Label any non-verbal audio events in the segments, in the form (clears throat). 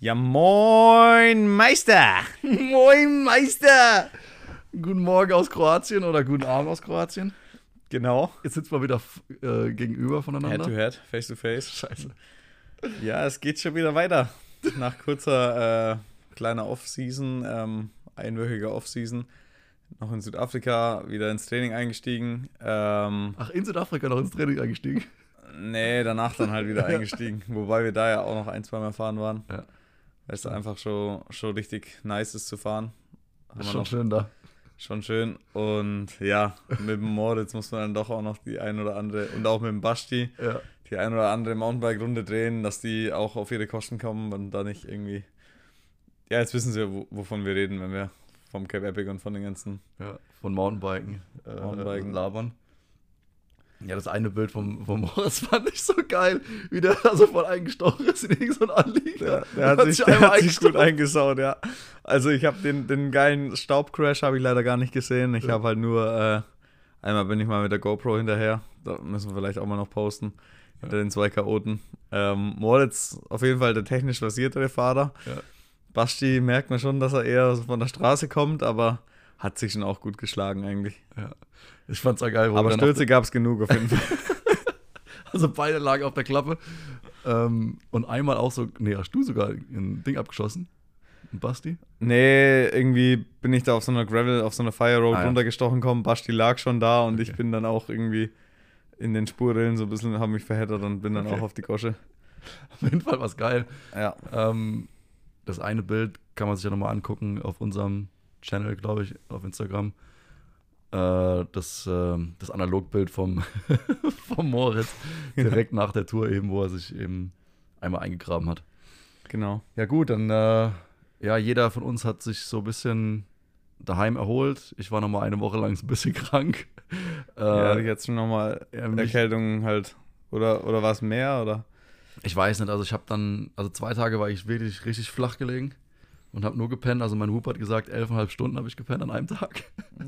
Ja, moin Meister! (laughs) Moin Meister! Guten Morgen aus Kroatien oder guten Abend aus Kroatien. Genau. Jetzt sitzen wir wieder äh, gegenüber voneinander. Head to head, face to face. Scheiße. Ja, es geht schon wieder weiter. Nach kurzer äh, kleiner Off-Season, ähm, einwöchiger Off-Season, noch in Südafrika wieder ins Training eingestiegen. Ähm, Ach, in Südafrika noch ins Training eingestiegen. nee, danach dann halt wieder (laughs) eingestiegen. Wobei wir da ja auch noch ein, zwei Mal fahren waren. Ja. Weil es einfach schon, schon richtig nice ist zu fahren. Haben wir Schon noch- schön da. Schon schön. Und ja, mit dem Moritz muss man dann doch auch noch die ein oder andere und auch mit dem Basti Ja. die ein oder andere Mountainbike-Runde drehen, dass die auch auf ihre Kosten kommen und da nicht irgendwie. Ja, jetzt wissen sie, wo, wovon wir reden, wenn wir vom Cape Epic und von den ganzen. ja. Von Mountainbiken, äh, Mountainbiken. labern. Ja, das eine Bild vom, vom (laughs) Moritz fand ich so geil, wie der da so voll eingestochen ist in irgendein ein Anlieger. Der hat, sich, der hat sich gut eingesaut, ja. Also ich habe den, den geilen Staubcrash habe ich leider gar nicht gesehen. Ich Ja. habe halt nur, äh, einmal bin ich mal mit der GoPro hinterher. Da müssen wir vielleicht auch mal noch posten. Hinter den zwei Chaoten. Ähm, Moritz auf jeden Fall der technisch versiertere Fahrer. Ja. Basti merkt man schon, dass er eher von der Straße kommt, aber hat sich schon auch gut geschlagen eigentlich. Ja. Ich fand's ja geil, wo aber Stürze gab es genug auf jeden Fall. (laughs) Also beide lagen auf der Klappe. Ähm, und einmal auch so, nee, hast du sogar ein Ding abgeschossen? Basti? Nee, irgendwie bin ich da auf so einer Gravel, auf so einer Fire Road Ah, ja. runtergestochen gekommen. Basti lag schon da und ich Okay. bin dann auch irgendwie in den Spurrillen so ein bisschen, habe mich verheddert und bin dann Okay. auch auf die Gosche. Auf jeden Fall was geil. Ja. Ähm, das eine Bild kann man sich ja nochmal angucken auf unserem Channel, glaube ich, auf Instagram. Äh, das, ähm, das Analogbild vom, (laughs) vom Moritz, direkt nach der Tour eben, wo er sich eben einmal eingegraben hat. Genau. Ja gut, dann, äh, ja, jeder von uns hat sich so ein bisschen daheim erholt. Ich war nochmal eine Woche lang so ein bisschen (laughs) krank. Äh, ja, jetzt schon nochmal ja, mich- Erkältung halt. Oder, oder war es mehr? Oder? Ich weiß nicht, also ich habe dann, also zwei Tage war ich wirklich richtig flach gelegen und habe nur gepennt. Also mein Hub hat gesagt, elfeinhalb Stunden habe ich gepennt an einem Tag.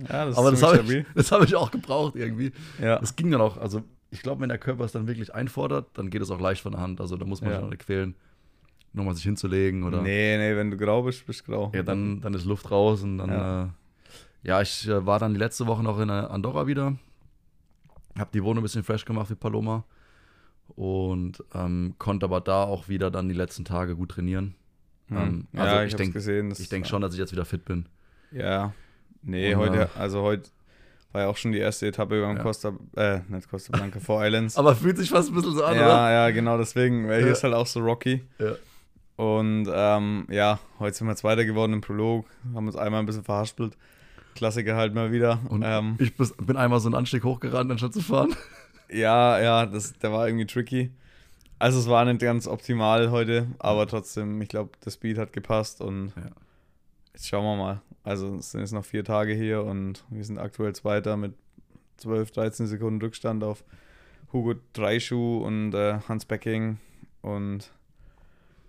Ja, das Aber das habe ich, das hab ich auch gebraucht irgendwie. Ja. Das ging dann auch, also ich glaube, wenn der Körper es dann wirklich einfordert, dann geht es auch leicht von der Hand. Also da muss man Ja. sich auch nicht quälen, nochmal sich hinzulegen oder. Nee, nee, wenn du grau bist, bist du grau. Ja, dann, dann ist Luft raus und dann, Ja. äh, ja ich äh, war dann die letzte Woche noch in äh, Andorra wieder. Hab die Wohnung ein bisschen fresh gemacht wie Paloma. Und ähm, konnte aber da auch wieder dann die letzten Tage gut trainieren. Hm. ähm, ja, also ich, ich denk- Ich denke war- schon, dass ich jetzt wieder fit bin. Ja. Nee, Und, heute, äh, also heute war ja auch schon die erste Etappe beim Ja. Costa, äh, nicht Costa Blanca, Four Islands. (laughs) Aber fühlt sich fast ein bisschen so an, ja, ja, genau deswegen, weil hier Ja. ist halt auch so rocky. oder? Ja. Und ähm, ja, heute sind wir Zweiter geworden im Prolog, haben uns einmal ein bisschen verhaspelt. Klassiker halt mal wieder. Und ähm, ich bin einmal so einen Anstieg hochgerannt, anstatt zu fahren. Ja, ja, das, der war irgendwie tricky. Also es war nicht ganz optimal heute, aber trotzdem, ich glaube, der Speed hat gepasst und Ja. jetzt schauen wir mal. Also es sind jetzt noch vier Tage hier und wir sind aktuell Zweiter mit 12, 13 Sekunden Rückstand auf Hugo Dreischuh und äh, Hans Becking und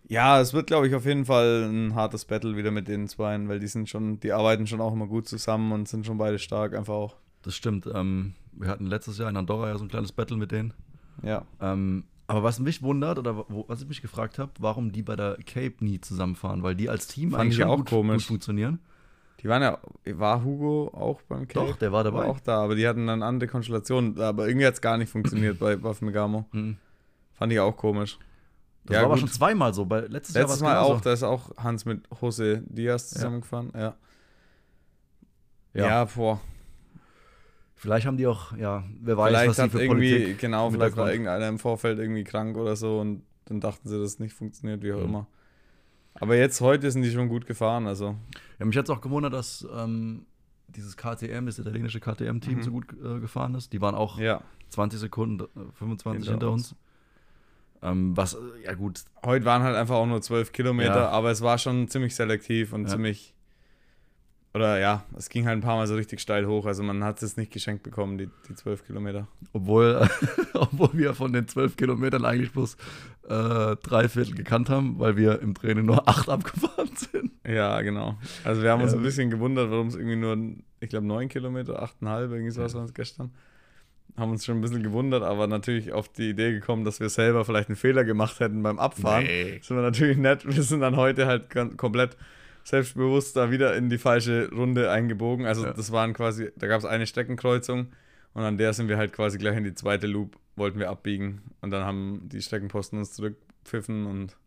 ja, es wird, glaube ich, auf jeden Fall ein hartes Battle wieder mit den Zweien, weil die sind schon, die arbeiten schon auch immer gut zusammen und sind schon beide stark, einfach auch. Das stimmt. Ähm, wir hatten letztes Jahr in Andorra ja so ein kleines Battle mit denen. Ja. Ähm, aber was mich wundert, oder wo, was ich mich gefragt habe, warum die bei der Cape nie zusammenfahren, weil die als Team Fand eigentlich ich schon auch gut, komisch. gut funktionieren. Die waren ja, war Hugo auch beim Cape? Doch, der war dabei. War auch da, aber die hatten dann andere Konstellationen. Aber irgendwie hat es gar nicht funktioniert bei Buff Megamo. Mhm. Fand ich auch komisch. Das Ja, war aber gut. schon zweimal so. Bei, letztes, Jahr Letztes war's Mal genauso. auch, da ist auch Hans mit Jose Diaz zusammengefahren. Ja. Ja. Ja, boah. Vielleicht haben die auch, ja, wer weiß, vielleicht was die hat für irgendwie, Politik. genau, vielleicht war irgendeiner im Vorfeld irgendwie krank oder so und dann dachten sie, dass es nicht funktioniert, wie auch Mhm. immer. Aber jetzt, heute sind die schon gut gefahren, also. Ja, mich hat es auch gewundert, dass ähm, dieses KTM, das italienische KTM-Team Mhm. so gut äh, gefahren ist. Die waren auch Ja. 20 Sekunden, äh, 25 Hinter hinter, uns. Ähm, was, äh, ja gut, Heute waren halt einfach auch nur 12 Kilometer, Ja. aber es war schon ziemlich selektiv und Ja. ziemlich. Oder ja, es ging halt ein paar Mal so richtig steil hoch. Also man hat es nicht geschenkt bekommen, die, die 12 Kilometer. obwohl, (laughs) obwohl wir von den 12 Kilometern eigentlich bloß äh, drei Viertel gekannt haben, weil wir im Training nur acht (laughs) abgefahren sind. Ja, genau. Also wir haben uns Ja. ein bisschen gewundert, warum es irgendwie nur ich glaube, neun Kilometer, achteinhalb, irgendwie sowas waren es gestern. Haben uns schon ein bisschen gewundert, aber natürlich auf die Idee gekommen, dass wir selber vielleicht einen Fehler gemacht hätten beim Abfahren. Nee. Das war natürlich nett. Wir sind dann heute halt komplett selbstbewusst da wieder in die falsche Runde eingebogen. Also Ja. das waren quasi, da gab es eine Streckenkreuzung und an der sind wir halt quasi gleich in die zweite Loop, wollten wir abbiegen und dann haben die Streckenposten uns zurückpfiffen und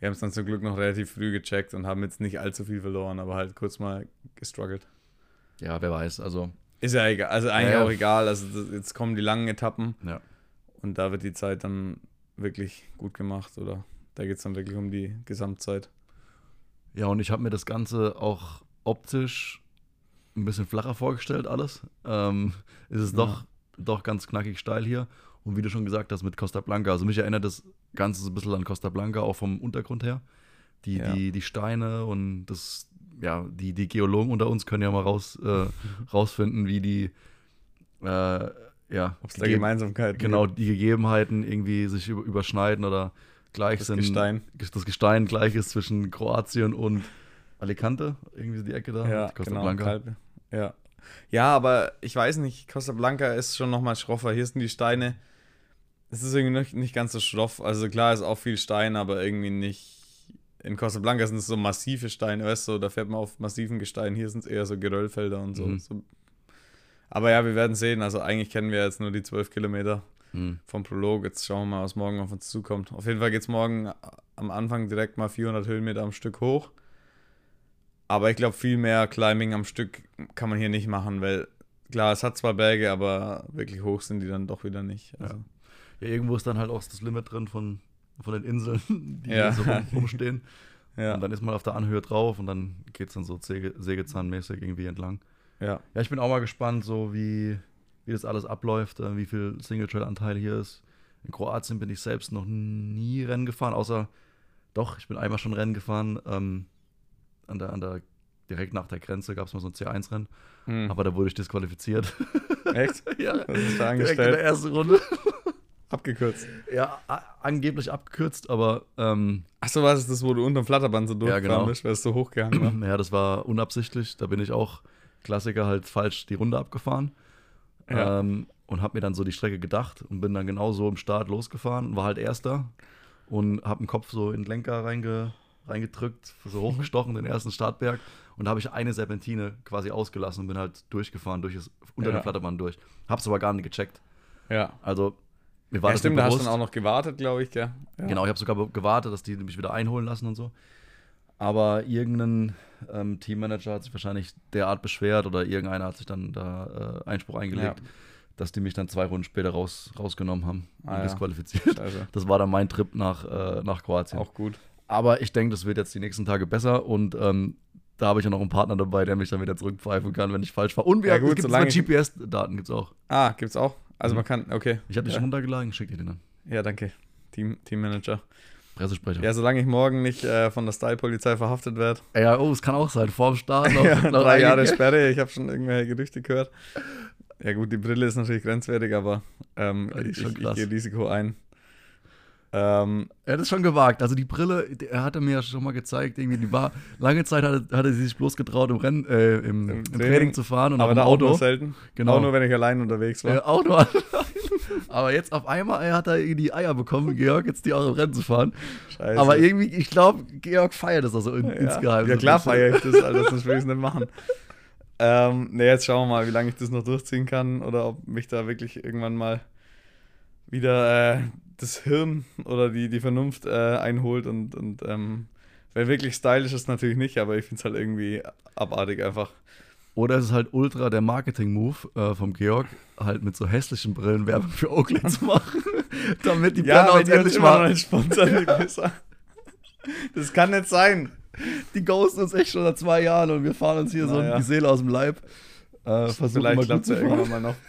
wir haben es dann zum Glück noch relativ früh gecheckt und haben jetzt nicht allzu viel verloren, aber halt kurz mal gestruggelt. Ja, wer weiß. Also, Ist ja egal, also eigentlich Ja, auch egal. Also das, jetzt kommen die langen Etappen ja. und da wird die Zeit dann wirklich gut gemacht oder da geht es dann wirklich um die Gesamtzeit. Ja, und ich habe mir das Ganze auch optisch ein bisschen flacher vorgestellt, alles. Ähm, es ist Ja. doch, doch ganz knackig steil hier. Und wie du schon gesagt hast, mit Costa Blanca. Also mich erinnert das Ganze so ein bisschen an Costa Blanca, auch vom Untergrund her. Die, Ja. die, die Steine und das, ja, die, die Geologen unter uns können ja mal raus, äh, rausfinden, wie die, äh, ja, Ob es da Ge- Gemeinsamkeiten genau, die Gegebenheiten irgendwie sich über, überschneiden oder gleich Das sind. Gestein. Das Gestein gleich ist zwischen Kroatien und Alicante, irgendwie die Ecke da, Ja, Costa genau. Blanca. Ja. ja, aber ich weiß nicht, Costa Blanca ist schon nochmal schroffer. Hier sind die Steine. Es ist irgendwie nicht, nicht ganz so schroff. Also klar ist auch viel Stein, aber irgendwie nicht. In Costa Blanca sind es so massive Steine, weißt du, da fährt man auf massiven Gestein. Hier sind es eher so Geröllfelder und so. Mhm. so. Aber ja, wir werden sehen. Also eigentlich kennen wir jetzt nur die 12 Kilometer Hm. vom Prolog. Jetzt schauen wir mal, was morgen auf uns zukommt. Auf jeden Fall geht es morgen am Anfang direkt mal 400 Höhenmeter am Stück hoch. Aber ich glaube, viel mehr Climbing am Stück kann man hier nicht machen, weil klar, es hat zwar Berge, aber wirklich hoch sind die dann doch wieder nicht. Also, Ja, irgendwo ist dann halt auch das Limit drin von, von den Inseln, (laughs) die Ja. so rum, rumstehen. (laughs) ja, Und dann ist man auf der Anhöhe drauf und dann geht es dann so Säge, sägezahnmäßig irgendwie entlang. ja, Ja, ich bin auch mal gespannt, so wie, wie das alles abläuft, äh, wie viel Single-Trail-Anteil hier ist. In Kroatien bin ich selbst noch nie Rennen gefahren, außer doch, ich bin einmal schon Rennen gefahren. Ähm, an der, an der, direkt nach der Grenze gab es mal so ein C1-Rennen, Hm. aber da wurde ich disqualifiziert. Echt? (laughs) ja, Was ist da direkt in der ersten Runde. (laughs) Abgekürzt. Ja, angeblich abgekürzt, aber ähm, Achso, was ist das, wo du unterm Flatterband so durchgefahren genau. bist, weil es so hochgehangen war? (clears throat) ja, das war unabsichtlich. Da bin ich auch Klassiker halt falsch die Runde abgefahren. Ja. Ähm, und habe mir dann so die Strecke gedacht und bin dann genau so im Start losgefahren und war halt Erster und habe den Kopf so in den Lenker reinge, reingedrückt, so hochgestochen, den ersten Startberg und da habe ich eine Serpentine quasi ausgelassen und bin halt durchgefahren, durch das, unter Ja. den Flatterband durch. Hab's aber gar nicht gecheckt. Ja. Also, mir war ja, das stimmt, nicht da hast du dann auch noch gewartet, glaube ich, gell? Ja. Genau, ich habe sogar gewartet, dass die mich wieder einholen lassen und so. Aber irgendein ähm, Teammanager hat sich wahrscheinlich derart beschwert oder irgendeiner hat sich dann da äh, Einspruch eingelegt, Ja. dass die mich dann zwei Runden später raus, rausgenommen haben und Ah, ja. disqualifiziert. Scheiße. (laughs) Das war dann mein Trip nach, äh, nach Kroatien. Auch gut. Aber ich denke, das wird jetzt die nächsten Tage besser und ähm, da habe ich ja noch einen Partner dabei, der mich dann wieder zurückpfeifen kann, wenn ich falsch fahre. Und wir Ja, gut, es gibt solange GPS-Daten, gibt es auch. Ah, gibt's auch? Also Mhm. man kann, okay. Ich habe die ja. schon runtergeladen, schick dir den dann. Ja, danke. Team, Teammanager. Pressesprecher. Ja, solange ich morgen nicht äh, von der Style-Polizei verhaftet werde. Ja, oh, es kann auch sein. Vorm Start (laughs) noch, Ja, noch drei Jahre Sperre, ich habe schon irgendwelche Gerüchte gehört. Ja gut, die Brille ist natürlich grenzwertig, aber ähm, ich, ich krass. gehe Risiko ein. Ähm, Er hat es schon gewagt. Also die Brille, er hatte mir ja schon mal gezeigt, irgendwie, die war, lange Zeit hatte, hatte sie sich bloß getraut, im Rennen, äh, im, im, Training, Training, zu fahren und aber auch im auch Auto. nur selten. Genau. Auch nur, wenn ich allein unterwegs war. Äh, Auto an. Aber jetzt auf einmal hat er irgendwie die Eier bekommen, Georg, jetzt die auch im Rennen zu fahren. Scheiße. Aber irgendwie, ich glaube, Georg feiert das also in, ja. insgeheim. Ja klar feiere ich das, Alter, sonst (laughs) will ich es nicht machen. Ähm, ne, jetzt schauen wir mal, wie lange ich das noch durchziehen kann oder ob mich da wirklich irgendwann mal wieder äh, das Hirn oder die, die Vernunft äh, einholt und, und ähm, weil wirklich stylisch ist natürlich nicht, aber ich finde es halt irgendwie abartig einfach. Oder es ist halt ultra der Marketing-Move äh, vom Georg, halt mit so hässlichen Brillen Werbung für Oakley zu machen, (laughs) damit die Ja, Brenner uns endlich mal, Pisser. Das kann nicht sein. die ghosten uns echt schon seit zwei Jahren und wir fahren uns hier so Naja. die Seele aus dem Leib. Äh, versuchen Vielleicht mal klappt es ja irgendwann mal noch. (laughs)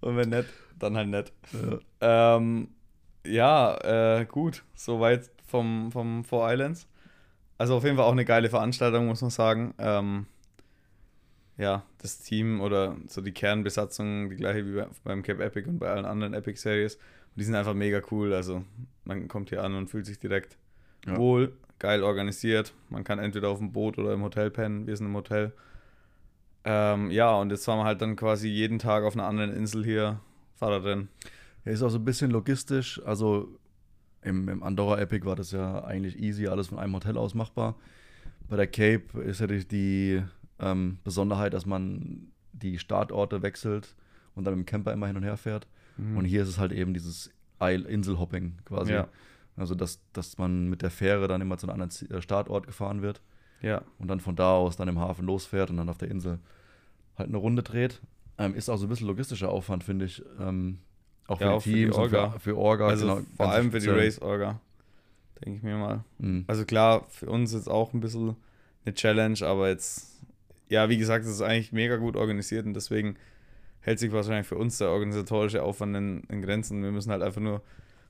Und wenn nicht, dann halt nicht. Ja. Ähm, ja, äh, gut. Soweit vom, vom Four Islands. Also auf jeden Fall auch eine geile Veranstaltung, muss man sagen. Ähm, ja, das Team oder so die Kernbesatzung, die gleiche wie bei- beim Cape Epic und bei allen anderen Epic Series. Und die sind einfach mega cool. Also man kommt hier an und fühlt sich direkt Ja. wohl, geil organisiert. Man kann entweder auf dem Boot oder im Hotel pennen. Wir sind im Hotel. Ähm, ja, und jetzt fahren wir halt dann quasi jeden Tag auf einer anderen Insel hier Fahrradrennen. Ja, ist auch so ein bisschen logistisch. Also im, im Andorra Epic war das ja eigentlich easy, alles von einem Hotel aus machbar. Bei der Cape ist ja die, ähm, Besonderheit, dass man die Startorte wechselt und dann dem Camper immer hin und her fährt. Mhm. Und hier ist es halt eben dieses Inselhopping quasi. Ja. Also, dass, dass man mit der Fähre dann immer zu einem anderen äh, Startort gefahren wird Ja, und dann von da aus dann im Hafen losfährt und dann auf der Insel halt eine Runde dreht. Ähm, ist auch so ein bisschen logistischer Aufwand, finde ich. Ähm, auch für Ja, die auch für die Teams und Orga. für, für Orga. also genau, vor allem für die. Race-Orga, denke ich mir mal. Mhm. Also klar, für uns ist auch ein bisschen eine Challenge, aber jetzt, ja, wie gesagt, es ist eigentlich mega gut organisiert und deswegen hält sich wahrscheinlich für uns der organisatorische Aufwand in, in Grenzen. Wir müssen halt einfach nur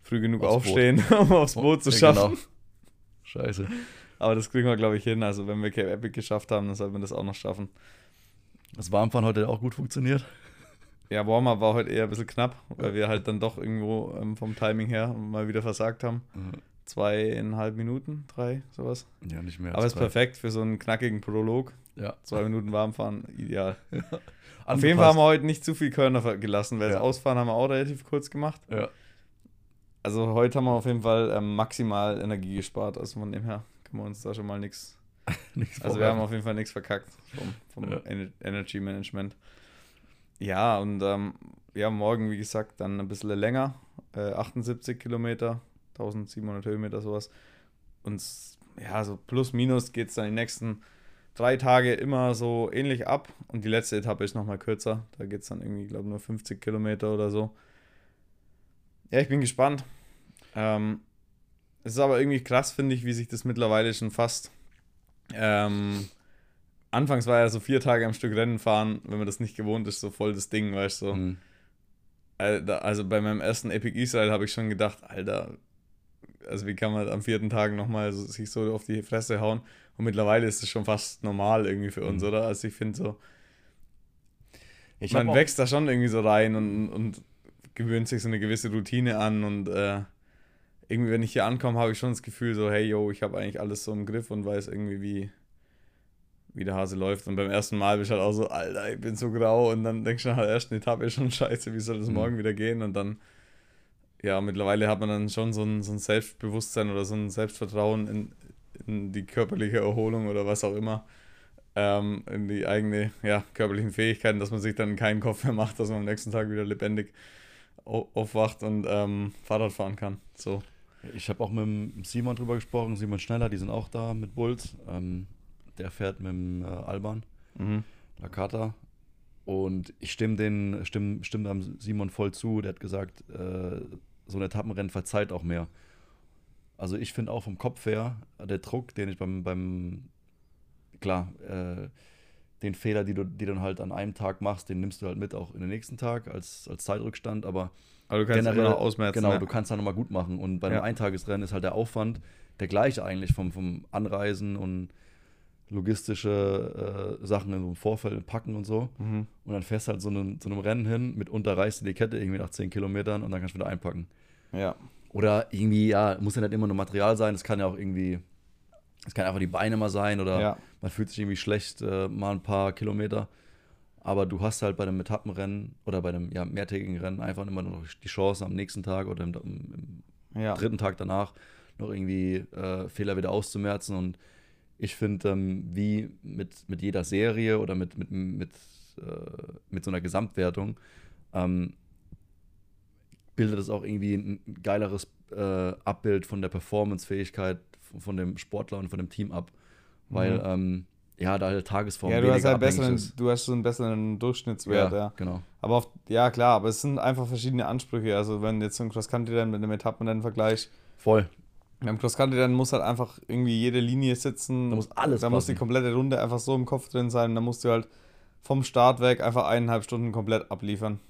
früh genug Aufs Boot. aufstehen, (laughs) um aufs Boot zu Ja, schaffen. genau. Scheiße. Aber das kriegen wir, glaube ich, hin. Also wenn wir Cape Epic geschafft haben, dann sollten wir das auch noch schaffen. Das Warmfahren heute auch gut funktioniert. Ja, Warm-Up war heute eher ein bisschen knapp, weil wir halt dann doch irgendwo ähm, vom Timing her mal wieder versagt haben. Zweieinhalb Minuten, drei, sowas. Ja, nicht mehr. Aber ist perfekt für so einen knackigen Prolog. Ja. Zwei Minuten Warmfahren, ideal. (laughs) Auf Angepasst. jeden Fall haben wir heute nicht zu viel Körner gelassen, weil Ja. das Ausfahren haben wir auch relativ kurz gemacht. Ja. Also heute haben wir auf jeden Fall ähm, maximal Energie gespart. Also von dem her können wir uns da schon mal nichts. (laughs) Also wir haben auf jeden Fall nichts verkackt vom, vom Ja. Ener- Energy Management. Ja, und ähm, ja, morgen, wie gesagt, dann ein bisschen länger. Äh, 78 Kilometer, 1700 Höhenmeter, sowas. Und ja, so plus minus geht es dann die nächsten drei Tage immer so ähnlich ab. Und die letzte Etappe ist nochmal kürzer. Da geht es dann irgendwie, glaube nur 50 Kilometer oder so. Ja, ich bin gespannt. Ähm, es ist aber irgendwie krass, finde ich, wie sich das mittlerweile schon fast. Ähm, anfangs war ja so vier Tage am Stück Rennen fahren, wenn man das nicht gewohnt ist, so voll das Ding, weißt du. So. Mhm. Also bei meinem ersten Epic Israel habe ich schon gedacht, Alter, also wie kann man am vierten Tag nochmal so, sich so auf die Fresse hauen? Und mittlerweile ist es schon fast normal irgendwie für uns, Mhm. oder? Also ich finde so, Ich man wächst da schon irgendwie so rein und, und gewöhnt sich so eine gewisse Routine an und äh, irgendwie, wenn ich hier ankomme, habe ich schon das Gefühl so, hey, yo, ich habe eigentlich alles so im Griff und weiß irgendwie, wie, wie der Hase läuft. Und beim ersten Mal bist du halt auch so, Alter, ich bin so grau und dann denkst du nach der ersten Etappe schon scheiße, wie soll das Mhm. morgen wieder gehen? Und dann, ja, mittlerweile hat man dann schon so ein, so ein Selbstbewusstsein oder so ein Selbstvertrauen in, in die körperliche Erholung oder was auch immer ähm, in die eigene, ja, körperlichen Fähigkeiten, dass man sich dann keinen Kopf mehr macht, dass man am nächsten Tag wieder lebendig au- aufwacht und ähm, Fahrrad fahren kann. So. Ich habe auch mit Simon drüber gesprochen, Simon Schneller, die sind auch da mit Bulls. Ähm, der fährt mit dem äh, Alban, Mhm. Lakata. Und ich stimme den, stimme, stimme dem Simon voll zu. Der hat gesagt, äh, so ein Etappenrennen verzeiht auch mehr. Also ich finde auch vom Kopf her, der Druck, den ich beim, beim klar, äh, den Fehler, die du, die dann halt an einem Tag machst, den nimmst du halt mit auch in den nächsten Tag als, als Zeitrückstand, aber Aber du kannst generell ausmerzen. Genau, ne? du kannst dann nochmal gut machen. Und bei einem Ja. Eintagesrennen ist halt der Aufwand der gleiche eigentlich vom, vom Anreisen und logistische äh, Sachen im Vorfeld und Packen und so. Mhm. Und dann fährst du halt so einem, so einem Rennen hin, mitunter reißt du die Kette irgendwie nach 10 Kilometern und dann kannst du wieder einpacken. Ja. Oder irgendwie, ja, muss ja nicht immer nur Material sein, es kann ja auch irgendwie, es kann einfach die Beine mal sein oder ja. man fühlt sich irgendwie schlecht, äh, mal ein paar Kilometer. Aber du hast halt bei einem Etappenrennen oder bei einem ja, mehrtägigen Rennen einfach immer noch die Chance, am nächsten Tag oder im, im, im Ja. dritten Tag danach noch irgendwie äh, Fehler wieder auszumerzen. Und ich finde, ähm, wie mit, mit jeder Serie oder mit, mit, mit, äh, mit so einer Gesamtwertung, ähm, bildet es auch irgendwie ein geileres äh, Abbild von der Performancefähigkeit von, dem Sportler und von dem Team ab. Weil, Mhm. ähm, ja, da halt Tagesform Ja, du hast halt besseren, ist. du hast so einen besseren Durchschnittswert, ja. genau. Aber auf, ja, klar, aber es sind einfach verschiedene Ansprüche. Also wenn jetzt so ein Cross-Country-Rennen mit einem Etappenrennen vergleichst, Voll. Beim Cross-Country-Rennen muss halt einfach irgendwie jede Linie sitzen. Da muss alles Da muss die komplette Runde einfach so im Kopf drin sein. Da musst du halt vom Start weg einfach eineinhalb Stunden komplett abliefern.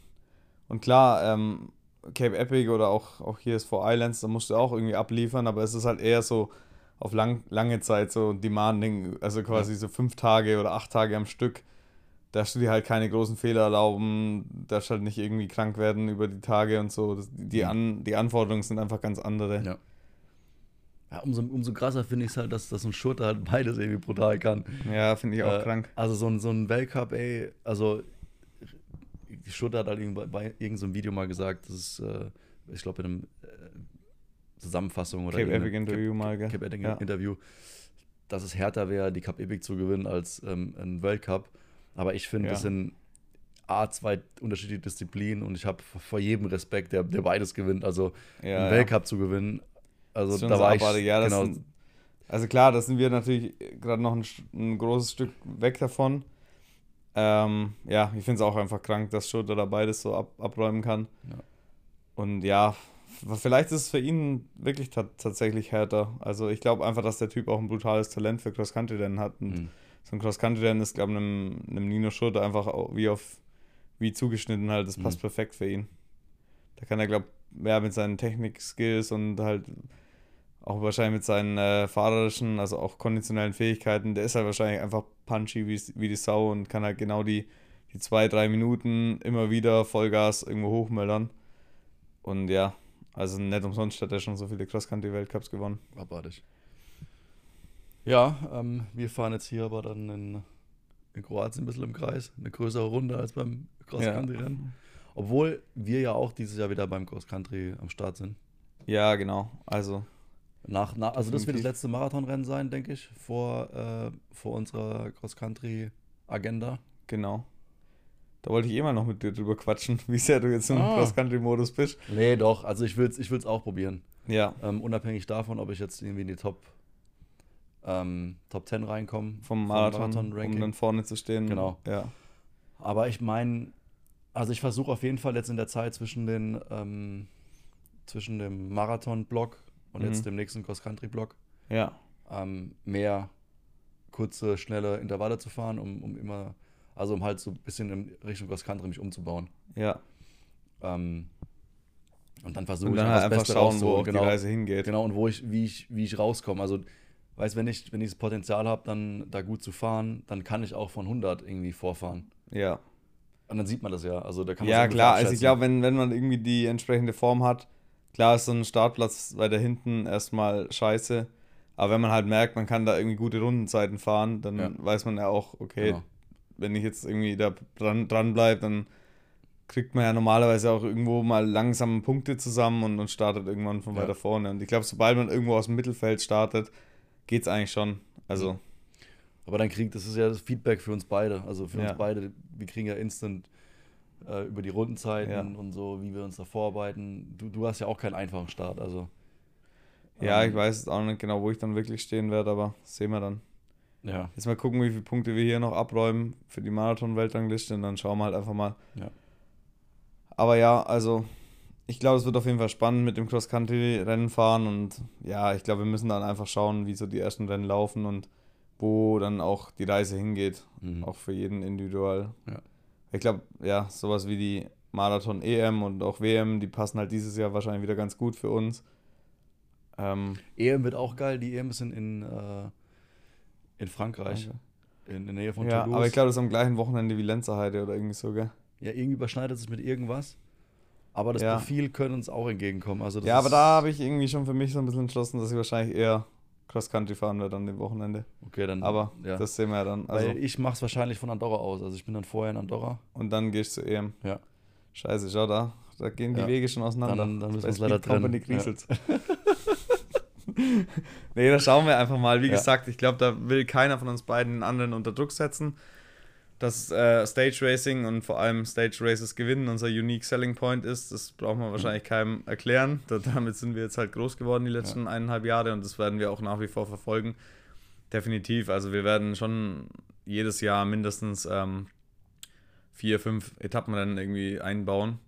Und klar, ähm, Cape Epic oder auch, auch hier ist Four Islands, da musst du auch irgendwie abliefern, aber es ist halt eher so auf lang, lange Zeit so demanding, also quasi so fünf Tage oder acht Tage am Stück. Darfst du dir halt keine großen Fehler erlauben, darfst halt nicht irgendwie krank werden über die Tage und so. Die, Mhm. An, die Anforderungen sind einfach ganz andere. Ja. Ja, umso, umso krasser finde ich es halt, dass, dass ein Shooter halt beides irgendwie brutal kann. Ja, finde ich auch Äh, krank. Also so ein, so ein Weltcup, ey, also die Schutter hat halt irgend- bei irgendeinem so Video mal gesagt, das ist, äh, ich glaube, in einem äh, Zusammenfassung oder Cape Epic Interview mal, gell? Cape Epic Ja. Interview, dass es härter wäre, die Cup Epic zu gewinnen als ähm, ein Weltcup. Aber ich finde, Ja. das sind A, zwei unterschiedliche Disziplinen und ich habe vor jedem Respekt, der, der beides gewinnt. Also Ja, einen. Weltcup zu gewinnen. Also da war ich abartig. Ja, das genau, sind, also klar, da sind wir natürlich gerade noch ein, ein großes Stück weg davon. Ähm, ja, ich finde es auch einfach krank, dass Schulter da beides so ab, abräumen kann. Ja. Und ja, vielleicht ist es für ihn wirklich ta tatsächlich härter. Also ich glaube einfach, dass der Typ auch ein brutales Talent für Cross-Country-Rennen hat. Und Mhm. so ein Cross-Country-Rennen ist, glaube ich, einem, einem Nino Schulter einfach wie auf wie zugeschnitten halt. Das passt Mhm. perfekt für ihn. Da kann er, glaube ich, ja, mit seinen Technik-Skills und halt auch wahrscheinlich mit seinen äh, fahrerischen, also auch konditionellen Fähigkeiten, der ist halt wahrscheinlich einfach punchy wie, wie die Sau und kann halt genau die, die zwei, drei Minuten immer wieder Vollgas irgendwo hochmöllern. Und ja, also nicht umsonst hat er schon so viele Cross-Country-Weltcups gewonnen. Abartig. Ja, ähm, wir fahren jetzt hier aber dann in, in Kroatien ein bisschen im Kreis. Eine größere Runde als beim Cross-Country-Rennen. Obwohl wir ja auch dieses Jahr wieder beim Cross-Country am Start sind. Ja, genau. Also, Nach, nach, also das wird das letzte Marathonrennen sein, denke ich, vor, äh, vor unserer Cross-Country-Agenda. genau. Da wollte ich eh mal noch mit dir drüber quatschen, (laughs) wie sehr du jetzt im Ah. Cross-Country-Modus bist. Nee, doch, also ich will es ich will's auch probieren. Ja, Ähm, unabhängig davon, ob ich jetzt irgendwie in die Top, ähm, Top 10 reinkomme. vom Marathon, um Marathon-Ranking. dann vorne zu stehen. Genau. Ja, Aber ich meine, also ich versuche auf jeden Fall jetzt in der Zeit zwischen den ähm, zwischen dem Marathon-Block und Mhm. jetzt dem nächsten Cross-Country-Block ja, ähm, mehr kurze, schnelle Intervalle zu fahren, um, um immer, also um halt so ein bisschen in Richtung Cross-Country mich umzubauen. ja. Ähm, und dann versuche ich dann einfach halt das einfach Beste schauen, wo rauszuholen. auch genau, die Reise hingeht. genau, und wo ich, wie ich, wie ich rauskomme. Also, weiß, wenn ich, wenn ich das Potenzial habe, dann da gut zu fahren, dann kann ich auch von 100 irgendwie vorfahren. Ja. Und dann sieht man das ja. Also da kann man Ja, klar. Also ich glaube, wenn, wenn man irgendwie die entsprechende Form hat, klar ist so ein Startplatz weiter hinten erstmal scheiße. Aber wenn man halt merkt, man kann da irgendwie gute Rundenzeiten fahren, dann Ja. weiß man ja auch, okay, Genau. wenn ich jetzt irgendwie da dran, dran bleibe, dann kriegt man ja normalerweise auch irgendwo mal langsam Punkte zusammen und, und startet irgendwann von Ja. weiter vorne. Und ich glaube, sobald man irgendwo aus dem Mittelfeld startet, geht es eigentlich schon. Also, Aber dann kriegt, das ist ja das Feedback für uns beide. Also für Ja. uns beide, wir kriegen ja instant äh, über die Rundenzeiten Ja. und so, wie wir uns da vorarbeiten. Du, du hast ja auch keinen einfachen Start. Also ja, ähm, ich weiß jetzt auch nicht genau, wo ich dann wirklich stehen werde, aber sehen wir dann. Ja, Jetzt mal gucken, wie viele Punkte wir hier noch abräumen für die Marathon-Weltrangliste und dann schauen wir halt einfach mal. Ja. Aber ja, also ich glaube, es wird auf jeden Fall spannend mit dem Cross-Country-Rennen fahren und ja, ich glaube, wir müssen dann einfach schauen, wie so die ersten Rennen laufen und wo dann auch die Reise hingeht, Mhm. auch für jeden individuell. Ja. Ich glaube, ja, sowas wie die Marathon-EM und auch WM, die passen halt dieses Jahr wahrscheinlich wieder ganz gut für uns. Ähm, EM wird auch geil. Die EM ist in, in, äh, in Frankreich, in der Nähe von ja, Toulouse. aber ich glaube, das ist am gleichen Wochenende wie Lenzerheide oder irgendwie so, gell? ja, irgendwie überschneidet es mit irgendwas. Aber das Ja. Profil könnte uns auch entgegenkommen. Also Ja, aber da habe ich irgendwie schon für mich so ein bisschen entschlossen, dass ich wahrscheinlich eher Cross-Country fahren werde an dem Wochenende. Okay, dann. Aber ja. das sehen wir ja dann. Also, Weil ich mache es wahrscheinlich von Andorra aus. Also ich bin dann vorher in Andorra. und dann gehst du EM. Ja. Scheiße, schau da. Da gehen die Ja. Wege schon auseinander. Dann- dann müssen wir uns leider Company trennen. kriselt's. (laughs) nee, da schauen wir einfach mal. Wie Ja. gesagt, ich glaube, da will keiner von uns beiden den anderen unter Druck setzen. Dass äh, Stage Racing und vor allem Stage Races gewinnen unser Unique Selling Point ist, das braucht man wahrscheinlich keinem erklären. Da, damit sind wir jetzt halt groß geworden die letzten eineinhalb Jahre und das werden wir auch nach wie vor verfolgen. Definitiv. Also wir werden schon jedes Jahr mindestens ähm, vier, fünf Etappenrennen irgendwie einbauen.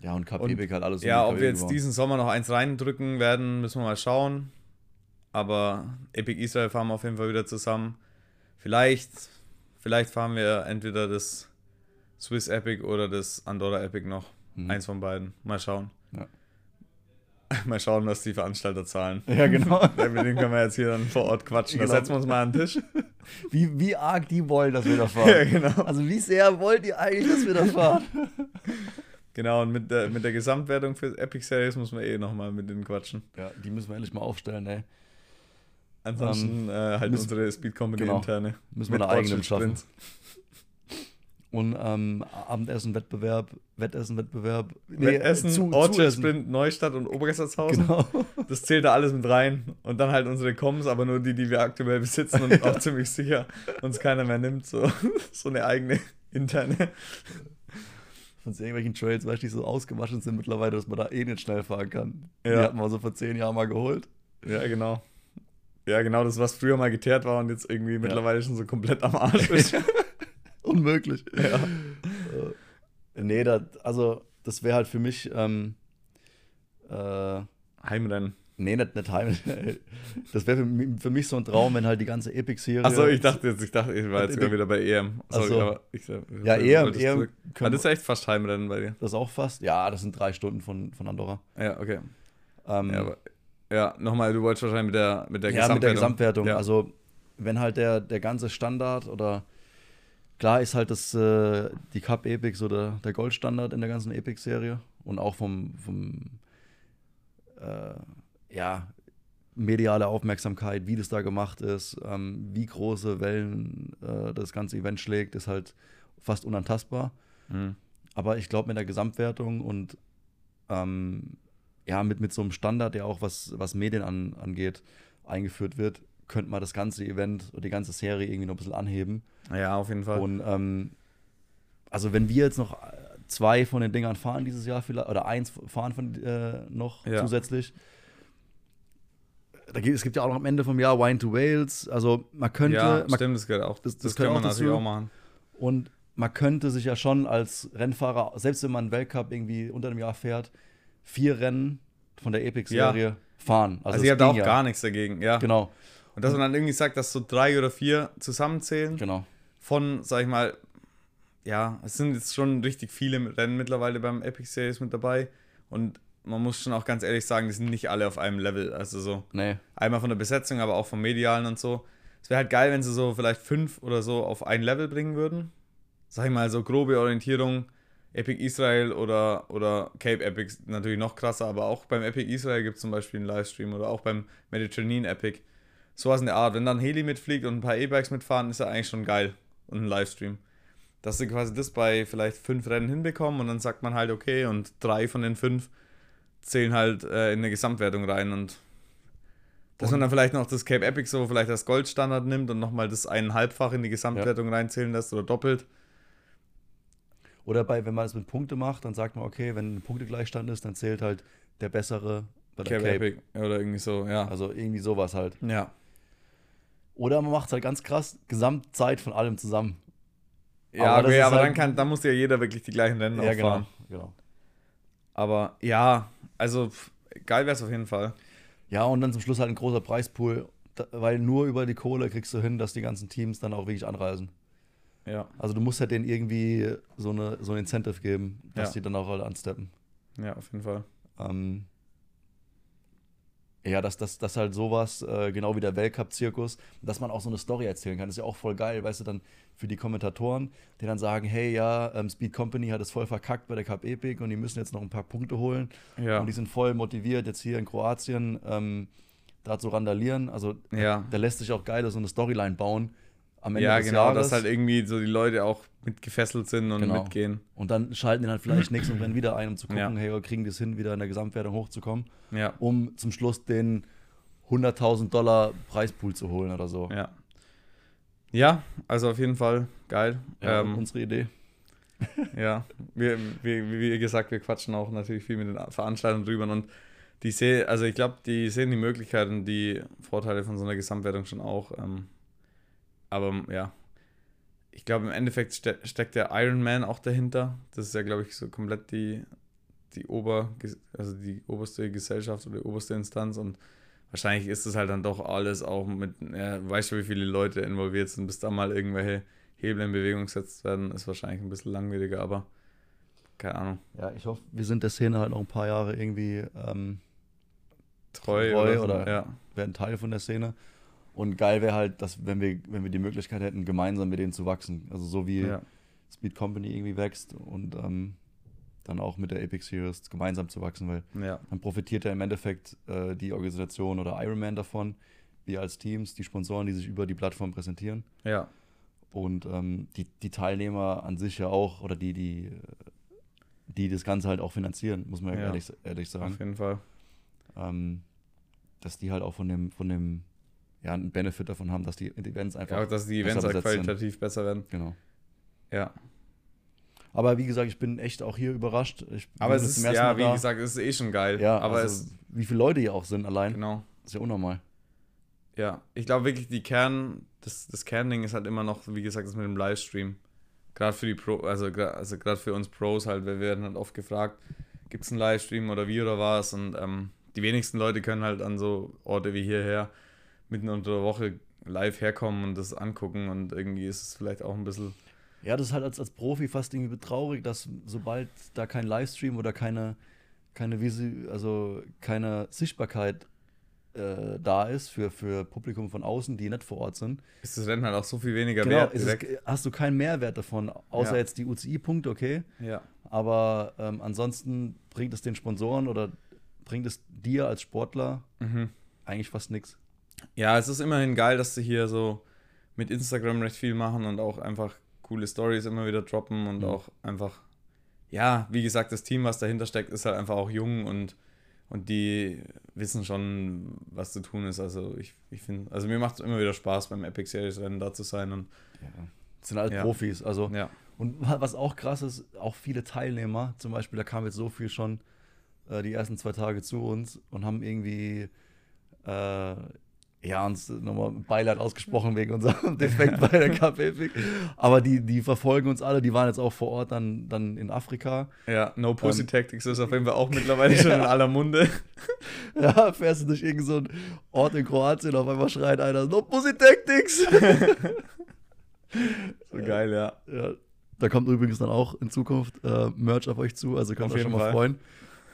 Ja, und Epic halt alles. Ja, ob wir jetzt Karriere diesen Sommer noch eins reindrücken werden, müssen wir mal schauen. Aber Epic Israel fahren wir auf jeden Fall wieder zusammen. Vielleicht, vielleicht fahren wir entweder das Swiss Epic oder das Andorra Epic noch. Mhm. Eins von beiden. Mal schauen. Ja. (laughs) Mal schauen, was die Veranstalter zahlen. (laughs) Ja, genau. (laughs) Mit denen können wir jetzt hier dann vor Ort quatschen. Da Genau. setzen wir uns mal an den Tisch. Wie, wie arg die wollen, dass wir da fahren. ja, genau. Also wie sehr wollt ihr eigentlich, dass wir da fahren? Genau, und mit der, mit der Gesamtwertung für Epic Series muss man eh nochmal mit denen quatschen. Ja, die müssen wir endlich mal aufstellen, ey. Ansonsten äh, halt müssen- unsere Speed Company genau. interne. Müssen wir eine eigene schaffen. Und ähm, Abendessen-Wettbewerb, Wettessen-Wettbewerb. Nee, Wettessen, zu- Orchard. Sprint, Neustadt und Obergessertshausen. Genau. Das zählt da alles mit rein. Und dann halt unsere Coms, aber nur die, die wir aktuell besitzen und (laughs) auch ziemlich sicher uns keiner mehr nimmt. So, (laughs) so eine eigene interne. Von irgendwelchen Trails, weißt du, die so ausgewaschen sind mittlerweile, dass man da eh nicht schnell fahren kann. Die Ja. hatten wir so vor zehn Jahren mal geholt. Ja, genau. Ja, genau, das, was früher mal geteert war und jetzt irgendwie mittlerweile schon so komplett am Arsch (laughs) ist. (laughs) Unmöglich. ja. Äh, nee, das, also das wäre halt für mich, ähm, äh, Heimrennen. nee, nicht, nicht heim. (laughs) Das wäre für, für mich so ein Traum, wenn halt die ganze Epic-Serie. Achso, ich dachte jetzt, ich dachte, ich war jetzt sogar wieder bei EM. Ach so. aber ich, Ja, wollte EM, EM Ah, das ist echt fast Heimrennen bei dir. Das auch fast? Ja, das sind drei Stunden von, von Andorra. Ja, okay. Ähm, Ja, aber, ja nochmal, du wolltest wahrscheinlich mit der, mit der ja, mit der Gesamtwertung. Ja. Also, wenn halt der, der ganze Standard oder klar ist halt das, äh, die Cup Epic so der, der Goldstandard in der ganzen Epic-Serie und auch vom, vom äh, ja, mediale Aufmerksamkeit, wie das da gemacht ist, ähm, wie große Wellen äh, das ganze Event schlägt, ist halt fast unantastbar. Mhm. Aber ich glaube, mit der Gesamtwertung und ähm, ja, mit, mit so einem Standard, der auch was, was Medien an, angeht, eingeführt wird, könnte man das ganze Event oder die ganze Serie irgendwie noch ein bisschen anheben. Ja, auf jeden Fall. Und ähm, also wenn wir jetzt noch zwei von den Dingern fahren dieses Jahr vielleicht, oder eins fahren von äh, noch Ja. zusätzlich. Da gibt, es gibt ja auch noch am Ende vom Jahr Wine to Wales. Also man könnte, ja, man, stimmt, das gehört auch. das- Das, das gehört auch natürlich auch machen. Und man könnte sich ja schon als Rennfahrer, selbst wenn man einen Weltcup irgendwie unter dem Jahr fährt, vier Rennen von der Epic-Serie fahren. Also, habe da ging auch ja. gar nichts dagegen, ja. Genau, Und dass man dann irgendwie sagt, dass so drei oder vier zusammenzählen genau. von, sag ich mal, ja, es sind jetzt schon richtig viele Rennen mittlerweile beim Epic Series mit dabei. Und man muss schon auch ganz ehrlich sagen, die sind nicht alle auf einem Level. Also so Nee, einmal von der Besetzung, aber auch vom Medialen und so. Es wäre halt geil, wenn sie so vielleicht fünf oder so auf ein Level bringen würden. Sag ich mal, so grobe Orientierung. Epic Israel oder, oder Cape Epic natürlich noch krasser, aber auch beim Epic Israel gibt es zum Beispiel einen Livestream oder auch beim Mediterranean Epic. Sowas in der Art. Wenn dann Heli mitfliegt und ein paar E-Bikes mitfahren, ist ja eigentlich schon geil. Und ein Livestream. Dass sie quasi das bei vielleicht fünf Rennen hinbekommen und dann sagt man halt, okay, und drei von den fünf zählen halt äh, in eine Gesamtwertung rein und dass man dann vielleicht noch das Cape Epic so vielleicht als Goldstandard nimmt und nochmal das eineinhalbfach in die Gesamtwertung reinzählen lässt oder doppelt. Oder bei, wenn man es mit Punkte macht, dann sagt man, okay, wenn ein Punktegleichstand ist, dann zählt halt der bessere bei der Cape, Cape. Epic oder irgendwie so, ja. Also irgendwie sowas halt. ja. Oder man macht es halt ganz krass, Gesamtzeit von allem zusammen. Ja, Aber okay, aber halt- dann, kann, dann muss ja jeder wirklich die gleichen Rennen auch fahren. genau. Aber ja, also geil wäre es auf jeden Fall. Ja, und dann zum Schluss halt ein großer Preispool, weil nur über die Kohle kriegst du hin, dass die ganzen Teams dann auch wirklich anreisen. Ja, Also du musst ja denen irgendwie so, eine, so ein Incentive geben, dass Ja. die dann auch alle ansteppen. ja, auf jeden Fall. Ähm, ja, dass das, das halt sowas, äh, genau wie der Weltcup-Zirkus, dass man auch so eine Story erzählen kann. Das ist ja auch voll geil, weißt du, dann für die Kommentatoren, die dann sagen, hey, ja, ähm, Speed Company hat es voll verkackt bei der Cup Epic und die müssen jetzt noch ein paar Punkte holen. Ja, Und die sind voll motiviert, jetzt hier in Kroatien ähm, da zu randalieren. Also ja. da lässt sich auch geil so eine Storyline bauen am Ende Ja, des genau, Jahres. dass halt irgendwie so die Leute auch mit gefesselt sind und Genau. mitgehen. und dann schalten die dann vielleicht (laughs) nächsten Rennen wieder ein, um zu gucken, Ja. hey, kriegen die es hin, wieder in der Gesamtwertung hochzukommen, Ja, um zum Schluss den 100.000 Dollar Preispool zu holen oder so. ja. Ja, also auf jeden Fall geil. Ja, ähm, unsere Idee. (laughs) Ja, wir, wir, wie gesagt, wir quatschen auch natürlich viel mit den Veranstaltern drüber und die sehen, also ich glaube, die sehen die Möglichkeiten, die Vorteile von so einer Gesamtwertung schon auch. Ähm, aber ja, ich glaube, im Endeffekt ste steckt der Ironman auch dahinter. Das ist ja, glaube ich, so komplett die, die Ober, also die oberste Gesellschaft oder die oberste Instanz und wahrscheinlich ist es halt dann doch alles auch mit, ja, weißt du, wie viele Leute involviert sind, bis da mal irgendwelche Hebel in Bewegung gesetzt werden, ist wahrscheinlich ein bisschen langwieriger, aber keine Ahnung, Ja, ich hoffe, wir sind der Szene halt noch ein paar Jahre irgendwie, ähm, treu, Treu oder, oder- ja. werden Teil von der Szene. Und geil wäre halt, dass wenn wir, wenn wir die Möglichkeit hätten, gemeinsam mit denen zu wachsen. Also so wie ja. Speed Company irgendwie wächst und ähm, dann auch mit der Epic Series gemeinsam zu wachsen, weil Ja, dann profitiert ja im Endeffekt äh, die Organisation oder Ironman davon, wir als Teams, die Sponsoren, die sich über die Plattform präsentieren. Ja. Und ähm, die, die Teilnehmer an sich ja auch, oder die, die, die das Ganze halt auch finanzieren, muss man ja, Ja. ehrlich, ehrlich sagen. Auf jeden Fall. Ähm, dass die halt auch von dem, von dem, ja, einen Benefit davon haben, dass die Events einfach. Ja, auch, dass die Events halt sind. qualitativ besser werden. Genau. Ja. Aber wie gesagt, ich bin echt auch hier überrascht. Ich Aber es ist, ja, Mal wie da. gesagt, es ist eh schon geil. ja, aber also, es, wie viele Leute hier auch sind allein, genau. ist ja unnormal. Ja, ich glaube wirklich, die Kern, das, das Kernding ist halt immer noch, wie gesagt, das mit dem Livestream. Gerade für die Pro, also also gerade für uns Pros halt, weil wir werden halt oft gefragt, gibt es einen Livestream oder wie oder was? Und ähm, die wenigsten Leute können halt an so Orte wie hierher mitten unter der Woche live herkommen und das angucken und irgendwie ist es vielleicht auch ein bisschen, Ja, das ist halt als, als Profi fast irgendwie traurig, dass sobald da kein Livestream oder keine, keine, Visi also keine Sichtbarkeit äh, da ist für, für Publikum von außen, die nicht vor Ort sind, ist das Rennen halt auch so viel weniger genau, wert ist es, direkt. hast du keinen Mehrwert davon, außer Ja. jetzt die UCI-Punkte, okay. Ja, Aber ähm, ansonsten bringt es den Sponsoren oder bringt es dir als Sportler mhm. eigentlich fast nichts. Ja, es ist immerhin geil, dass sie hier so mit Instagram recht viel machen und auch einfach coole Stories immer wieder droppen und Mhm. auch einfach, ja, wie gesagt, das Team, was dahinter steckt, ist halt einfach auch jung und, und die wissen schon, was zu tun ist. Also ich, ich finde, also mir macht es immer wieder Spaß, beim Epic Series Rennen da zu sein und Das sind halt Ja. Profis. Also ja, Und wa- was auch krass ist, auch viele Teilnehmer, zum Beispiel, da kam jetzt so viel schon äh, die ersten zwei Tage zu uns und haben irgendwie äh, ja, uns nochmal ein Beileid ausgesprochen wegen unserem (laughs) Defekt bei der Cup Epic. Aber die, die verfolgen uns alle, die waren jetzt auch vor Ort dann, dann in Afrika. ja, No Pussy Ähm, Tactics ist auf jeden Fall auch mittlerweile schon (laughs) in aller Munde. (laughs) Ja, fährst du durch irgendeinen so Ort in Kroatien, auf einmal schreit einer, no Pussy Tactics! So geil, ja. Ja, da kommt übrigens dann auch in Zukunft äh, Merch auf euch zu, also könnt ihr euch schon mal Fall. freuen.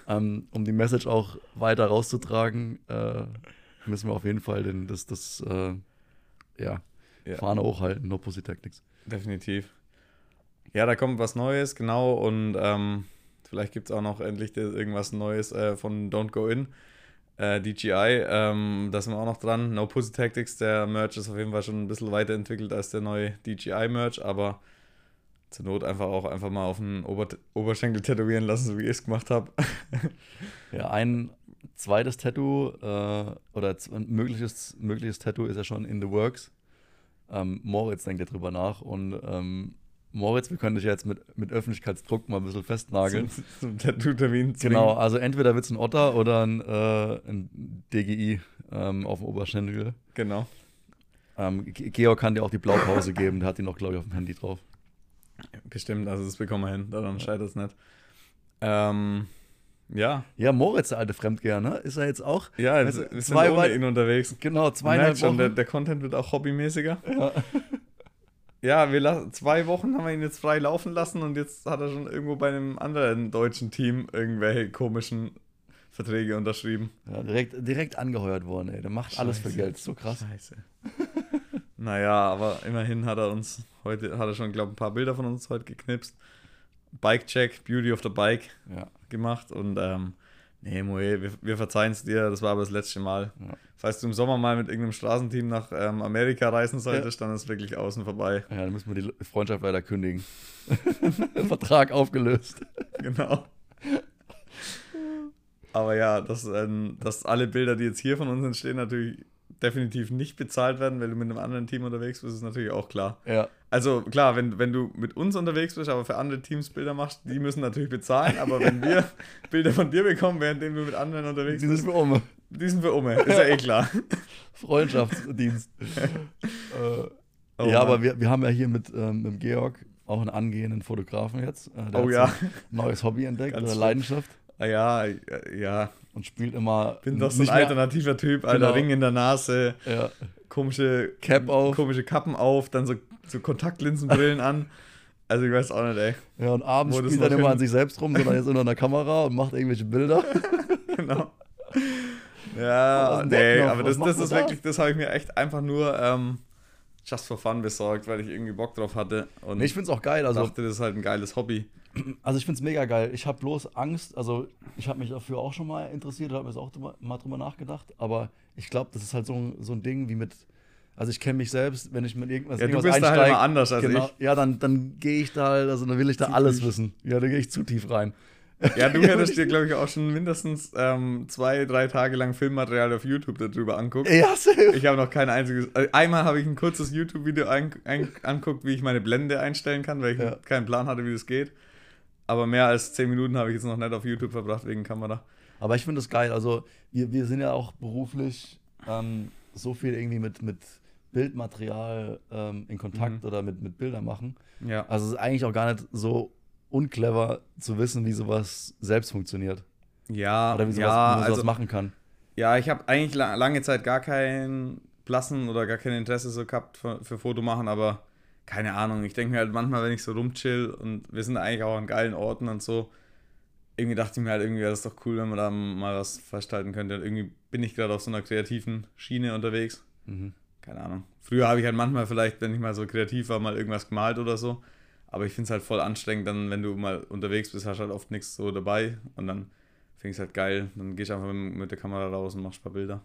Ähm, um die Message auch weiter rauszutragen, äh, müssen wir auf jeden Fall den, das, das äh, ja, Ja. Fahne hochhalten, No Pussy Tactics. Definitiv. Ja, da kommt was Neues, genau. Und ähm, vielleicht gibt es auch noch endlich irgendwas Neues äh, von Don't Go In. Äh, DGI, ähm, da sind wir auch noch dran. No Pussy Tactics, der Merch ist auf jeden Fall schon ein bisschen weiterentwickelt als der neue DGI-Merch, aber zur Not einfach auch einfach mal auf den Ober Oberschenkel tätowieren lassen, so wie ich es gemacht habe. (laughs) Ja, ein zweites Tattoo äh, oder ein mögliches, mögliches Tattoo ist ja schon in the works. Ähm, Moritz denkt ja drüber nach und ähm, Moritz, wir können dich ja jetzt mit, mit Öffentlichkeitsdruck mal ein bisschen festnageln. zum, (laughs) zum Tattoo-Termin Genau, also entweder wird es ein Otter oder ein, äh, ein DGI ähm, auf dem Oberschenkel. Genau. Ähm, Ge- Georg kann dir auch die Blaupause geben, der hat die noch, glaube ich, auf dem Handy drauf. Bestimmt, also das bekommen wir hin, daran scheitert es nicht. Ähm, ja, Ja, Moritz, der alte Fremdgeher, ne? Ist er jetzt auch? ja, wir sind zwei ohne ihn unterwegs. Genau, zweieinhalb merkt schon, Wochen. der, der Content wird auch hobbymäßiger. ja. Ja, wir lassen, zwei Wochen haben wir ihn jetzt frei laufen lassen und jetzt hat er schon irgendwo bei einem anderen deutschen Team irgendwelche komischen Verträge unterschrieben. ja, direkt, direkt angeheuert worden, ey. Der macht alles für Scheiße. Geld, so krass. Scheiße. (laughs) naja, aber immerhin hat er uns heute, hat er schon, glaube ich, ein paar Bilder von uns heute geknipst. Bike-Check, Beauty of the Bike Ja. gemacht und ähm, nee, Moe, wir, wir verzeihen es dir, das war aber das letzte Mal. Ja. Falls du im Sommer mal mit irgendeinem Straßenteam nach ähm, Amerika reisen solltest, dann ist wirklich außen vorbei. Ja, dann müssen wir die Freundschaft leider kündigen. (laughs) Vertrag aufgelöst. (laughs) genau. Aber ja, dass, ähm, dass alle Bilder, die jetzt hier von uns entstehen, natürlich definitiv nicht bezahlt werden, weil du mit einem anderen Team unterwegs bist, ist natürlich auch klar. Ja. Also klar, wenn, wenn du mit uns unterwegs bist, aber für andere Teams Bilder machst, die müssen natürlich bezahlen, aber wenn wir (laughs) Bilder von dir bekommen, währenddem du mit anderen unterwegs Dieses bist, für Ome. die sind für Umme, ist ja eh klar. (laughs) Freundschaftsdienst. (laughs) äh, Oh ja, aber wir, wir haben ja hier mit, ähm, mit Georg auch einen angehenden Fotografen jetzt. Äh, Oh ja. neues Hobby entdeckt Ganz oder. Leidenschaft ja, ja, und spielt immer. bin doch so ein alternativer Typ, alter Genau. Ring in der Nase, Ja, komische Cap auf. komische Kappen auf, dann so, so Kontaktlinsenbrillen an. Also ich weiß auch nicht, ey. ja, und abends Wo spielt er hin- an sich selbst rum, sondern jetzt unter einer Kamera und macht irgendwelche Bilder. (laughs) Genau. Ja, nee, aber das, das ist da? wirklich, das habe ich mir echt einfach nur ähm, just for fun besorgt, weil ich irgendwie Bock drauf hatte. Und Nee, ich finde es auch geil. also, dachte, das ist halt ein geiles Hobby. also ich finde es mega geil. Ich habe bloß Angst. Also, ich habe mich dafür auch schon mal interessiert, habe mir auch mal drüber nachgedacht. Aber ich glaube, das ist halt so, ein- so ein Ding wie mit. Also, ich kenne mich selbst, wenn ich mit irgendwas, Ja, du irgendwas bist da halt einsteig, immer anders als genau, Ja, dann, dann gehe ich da halt, also dann will ich da Zu alles tief. wissen. Ja, da gehe ich zu tief rein. Ja, du (laughs) hättest dir, glaube ich, auch schon mindestens ähm, zwei, drei Tage lang Filmmaterial auf YouTube darüber anguckt. Ja, safe. Ich habe noch kein einziges. äh, Einmal habe ich ein kurzes YouTube-Video angucckt, wie ich meine Blende einstellen kann, weil ich Ja. keinen Plan hatte, wie das geht. Aber mehr als zehn Minuten habe ich jetzt noch nicht auf YouTube verbracht wegen Kamera. Aber ich finde das geil. Also, wir, wir sind ja auch beruflich ähm, so viel irgendwie mit, mit Bildmaterial ähm, in Kontakt Mhm. oder mit, mit Bildern machen. Ja. Also, es ist eigentlich auch gar nicht so unclever zu wissen, wie sowas selbst funktioniert. Ja, Oder wie sowas, ja, wie man sowas also, machen kann. ja, ich habe eigentlich la lange Zeit gar keinen Blassen oder gar kein Interesse so gehabt für, für Foto machen, aber keine Ahnung. Ich denke mir halt manchmal, wenn ich so rumchill und wir sind eigentlich auch an geilen Orten und so, irgendwie dachte ich mir halt, irgendwie wäre das doch cool, wenn man da mal was festhalten könnte. Und irgendwie bin ich gerade auf so einer kreativen Schiene unterwegs. Mhm. Keine Ahnung. Früher habe ich halt manchmal vielleicht, wenn ich mal so kreativ war, mal irgendwas gemalt oder so. Aber ich finde es halt voll anstrengend, dann, wenn du mal unterwegs bist, hast du halt oft nichts so dabei. Und dann finde ich es halt geil. Dann gehst du einfach mit, mit der Kamera raus und machst ein paar Bilder.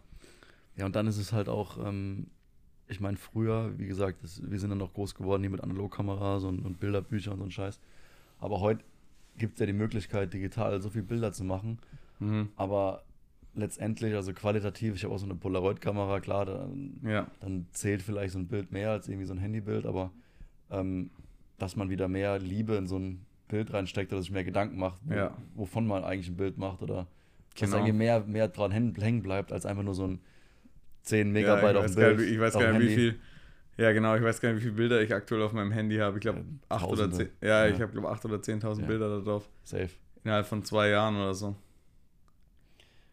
Ja, und dann ist es halt auch, ähm, ich meine, früher, wie gesagt, das, wir sind dann noch groß geworden hier mit Analogkameras und, und Bilderbücher und so ein Scheiß. Aber heute gibt es ja die Möglichkeit, digital so viele Bilder zu machen. Mhm. Aber letztendlich, also qualitativ, ich habe auch so eine Polaroid-Kamera, klar, dann, Ja. dann zählt vielleicht so ein Bild mehr als irgendwie so ein Handybild, aber ähm, dass man wieder mehr Liebe in so ein Bild reinsteckt oder sich mehr Gedanken macht, wo, Ja. wovon man eigentlich ein Bild macht oder dass Genau. irgendwie mehr, mehr dran hängen bleibt, als einfach nur so ein 10 ja, Megabyte ich auf dem Bild. nicht, ich weiß gar nicht, wie viel. Ja, genau, ich weiß gar nicht, wie viele Bilder ich aktuell auf meinem Handy habe. Ich glaube, Ja, 8 oder Tausende. 10. Ja, ich Ja. habe, glaube 8 oder 10.000 Ja. Bilder da drauf. Safe. Innerhalb von zwei Jahren oder so.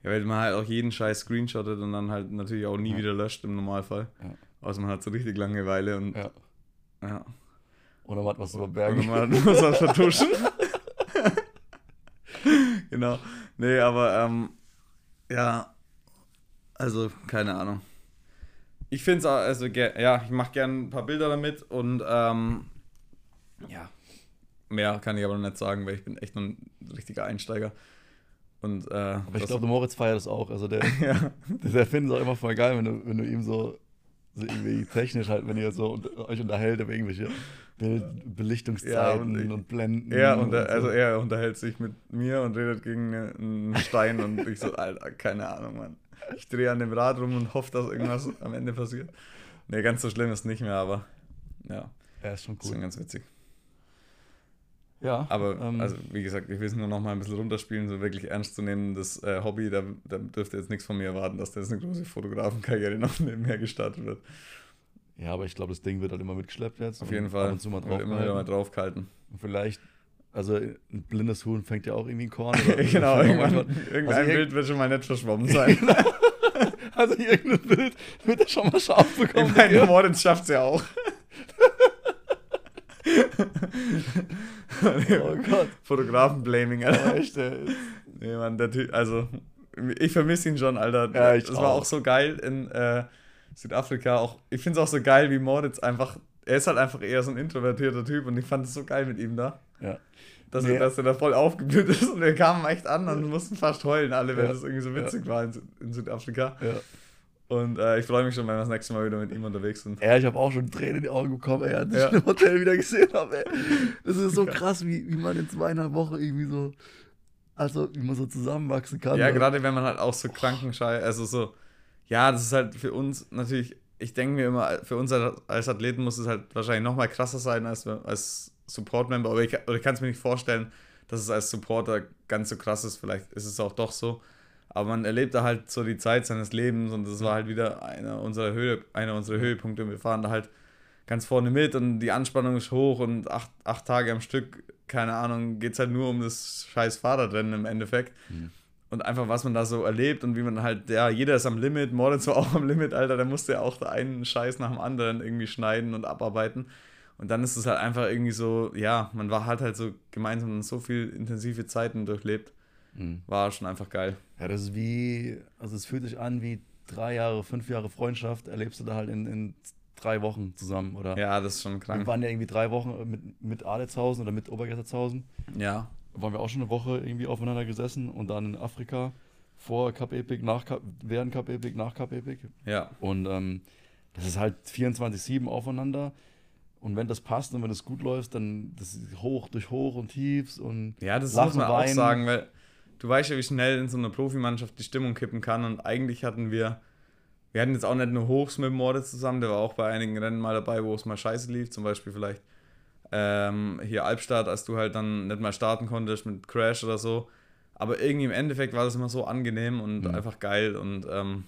Ja, weil man halt auch jeden Scheiß screenshottet und dann halt natürlich auch nie Ja. wieder löscht im Normalfall. Ja. Außer man hat so richtig Langeweile und Ja. ja. Oder man hat was Und überbergen. man muss was vertuschen. genau. Nee, aber ähm, ja, also keine Ahnung. Ich finde es auch, also ja, ich mache gerne ein paar Bilder damit und ähm, ja, mehr kann ich aber noch nicht sagen, weil ich bin echt noch ein richtiger Einsteiger. Und, äh, Aber ich glaube, der Moritz feiert das auch. Also der, (laughs) ja, der, der findet es auch immer voll geil, wenn du, wenn du ihm so, so irgendwie technisch halt, wenn ihr so unter, euch unterhält über irgendwelche Bild, Belichtungszeiten Ja, und, und ich- Blenden. er, und und er, so. also er unterhält sich mit mir und redet gegen eine- einen Stein und ich so, Alter, keine Ahnung, Mann. Ich drehe an dem Rad rum und hoffe, dass irgendwas am Ende passiert. Nee, ganz so schlimm ist nicht mehr, aber ja, er ist schon ist schon cool. ganz witzig. Ja, Aber ähm, also wie gesagt, ich will es nur noch mal ein bisschen runterspielen, so wirklich ernst zu nehmen, das äh, Hobby, da, da dürft ihr jetzt nichts von mir erwarten, dass da jetzt eine große Fotografenkarriere (laughs) noch nebenher gestartet wird. ja, aber ich glaube, das Ding wird halt immer mitgeschleppt jetzt. Auf jeden Fall. Ab und zu mal drauf. immer wieder mal draufgehalten. Und vielleicht, also ein blindes Huhn fängt ja auch irgendwie ein Korn. (laughs) Oder genau, irgendwann, manchmal- irgendein also Bild wird schon mal nicht verschwommen (laughs) sein. Also irgendein Bild wird er schon mal scharf Ich bekommen. meine, Moritz schafft es ja auch. (laughs) oh Gott. Fotografen-Blaming, Alter. Aber echt. Nee, Mann, der Typ, also, ich vermisse ihn schon, Alter. Ja, ich das war auch. auch so geil in äh, Südafrika. Auch, ich finde es auch so geil, wie Moritz einfach, er ist halt einfach eher so ein introvertierter Typ und ich fand es so geil mit ihm da. Ja. Dass, Nee. er, dass er da voll aufgeblüht ist und wir kamen echt an und mussten fast heulen, alle, weil Ja. das irgendwie so witzig war in, in Südafrika. Ja. Und äh, ich freue mich schon, wenn wir das nächste Mal wieder mit ihm unterwegs sind. Ja, ich habe auch schon Tränen in die Augen bekommen, ey, als ich Ja. ihn im Hotel wieder gesehen habe, ey. Das ist so krass, wie, wie man in zweieinhalb Wochen irgendwie so, also wie man so zusammenwachsen kann. Ja, ne? gerade wenn man halt auch so Krankenschei, also so, ja, das ist halt für uns natürlich, ich denke mir immer, für uns als Athleten muss es halt wahrscheinlich noch mal krasser sein als, als Support-Member, aber ich, oder ich kann es mir nicht vorstellen, dass es als Supporter ganz so krass ist, vielleicht ist es auch doch so, aber man erlebt da halt so die Zeit seines Lebens und das war halt wieder einer unserer, Höhe, einer unserer Höhepunkte und wir fahren da halt ganz vorne mit und die Anspannung ist hoch und acht, acht Tage am Stück, keine Ahnung, geht es halt nur um das scheiß Fahrradrennen im Endeffekt. Mhm. Und einfach, was man da so erlebt und wie man halt, ja, jeder ist am Limit, Moritz war (laughs) auch am Limit, Alter, der musste ja auch da einen Scheiß nach dem anderen irgendwie schneiden und abarbeiten. Und dann ist es halt einfach irgendwie so, ja, man war halt halt so gemeinsam und so viel intensive Zeiten durchlebt. Mhm. War schon einfach geil. Ja, das ist wie, also es fühlt sich an wie drei Jahre, fünf Jahre Freundschaft, erlebst du da halt in, in drei Wochen zusammen, oder? Ja, das ist schon Wir krank. waren ja irgendwie drei Wochen mit, mit Aletshausen oder mit Obergessertshausen. Ja. waren wir auch schon eine Woche irgendwie aufeinander gesessen und dann in Afrika vor Cup Epic, nach Cup, während Cup Epic, nach Cup Epic. Ja. Und ähm, das ist halt 24-7 aufeinander. Und wenn das passt und wenn es gut läuft, dann das ist hoch durch hoch und tiefs und Ja, das Lachen, muss man auch weinen. sagen, weil du weißt ja, wie schnell in so einer Profimannschaft die Stimmung kippen kann. Und eigentlich hatten wir, wir hatten jetzt auch nicht nur Hochs mit Moritz zusammen, der war auch bei einigen Rennen mal dabei, wo es mal scheiße lief. Zum Beispiel vielleicht ähm, hier Albstadt, als du halt dann nicht mal starten konntest mit Crash oder so. Aber irgendwie im Endeffekt war das immer so angenehm und Mhm. einfach geil und ähm,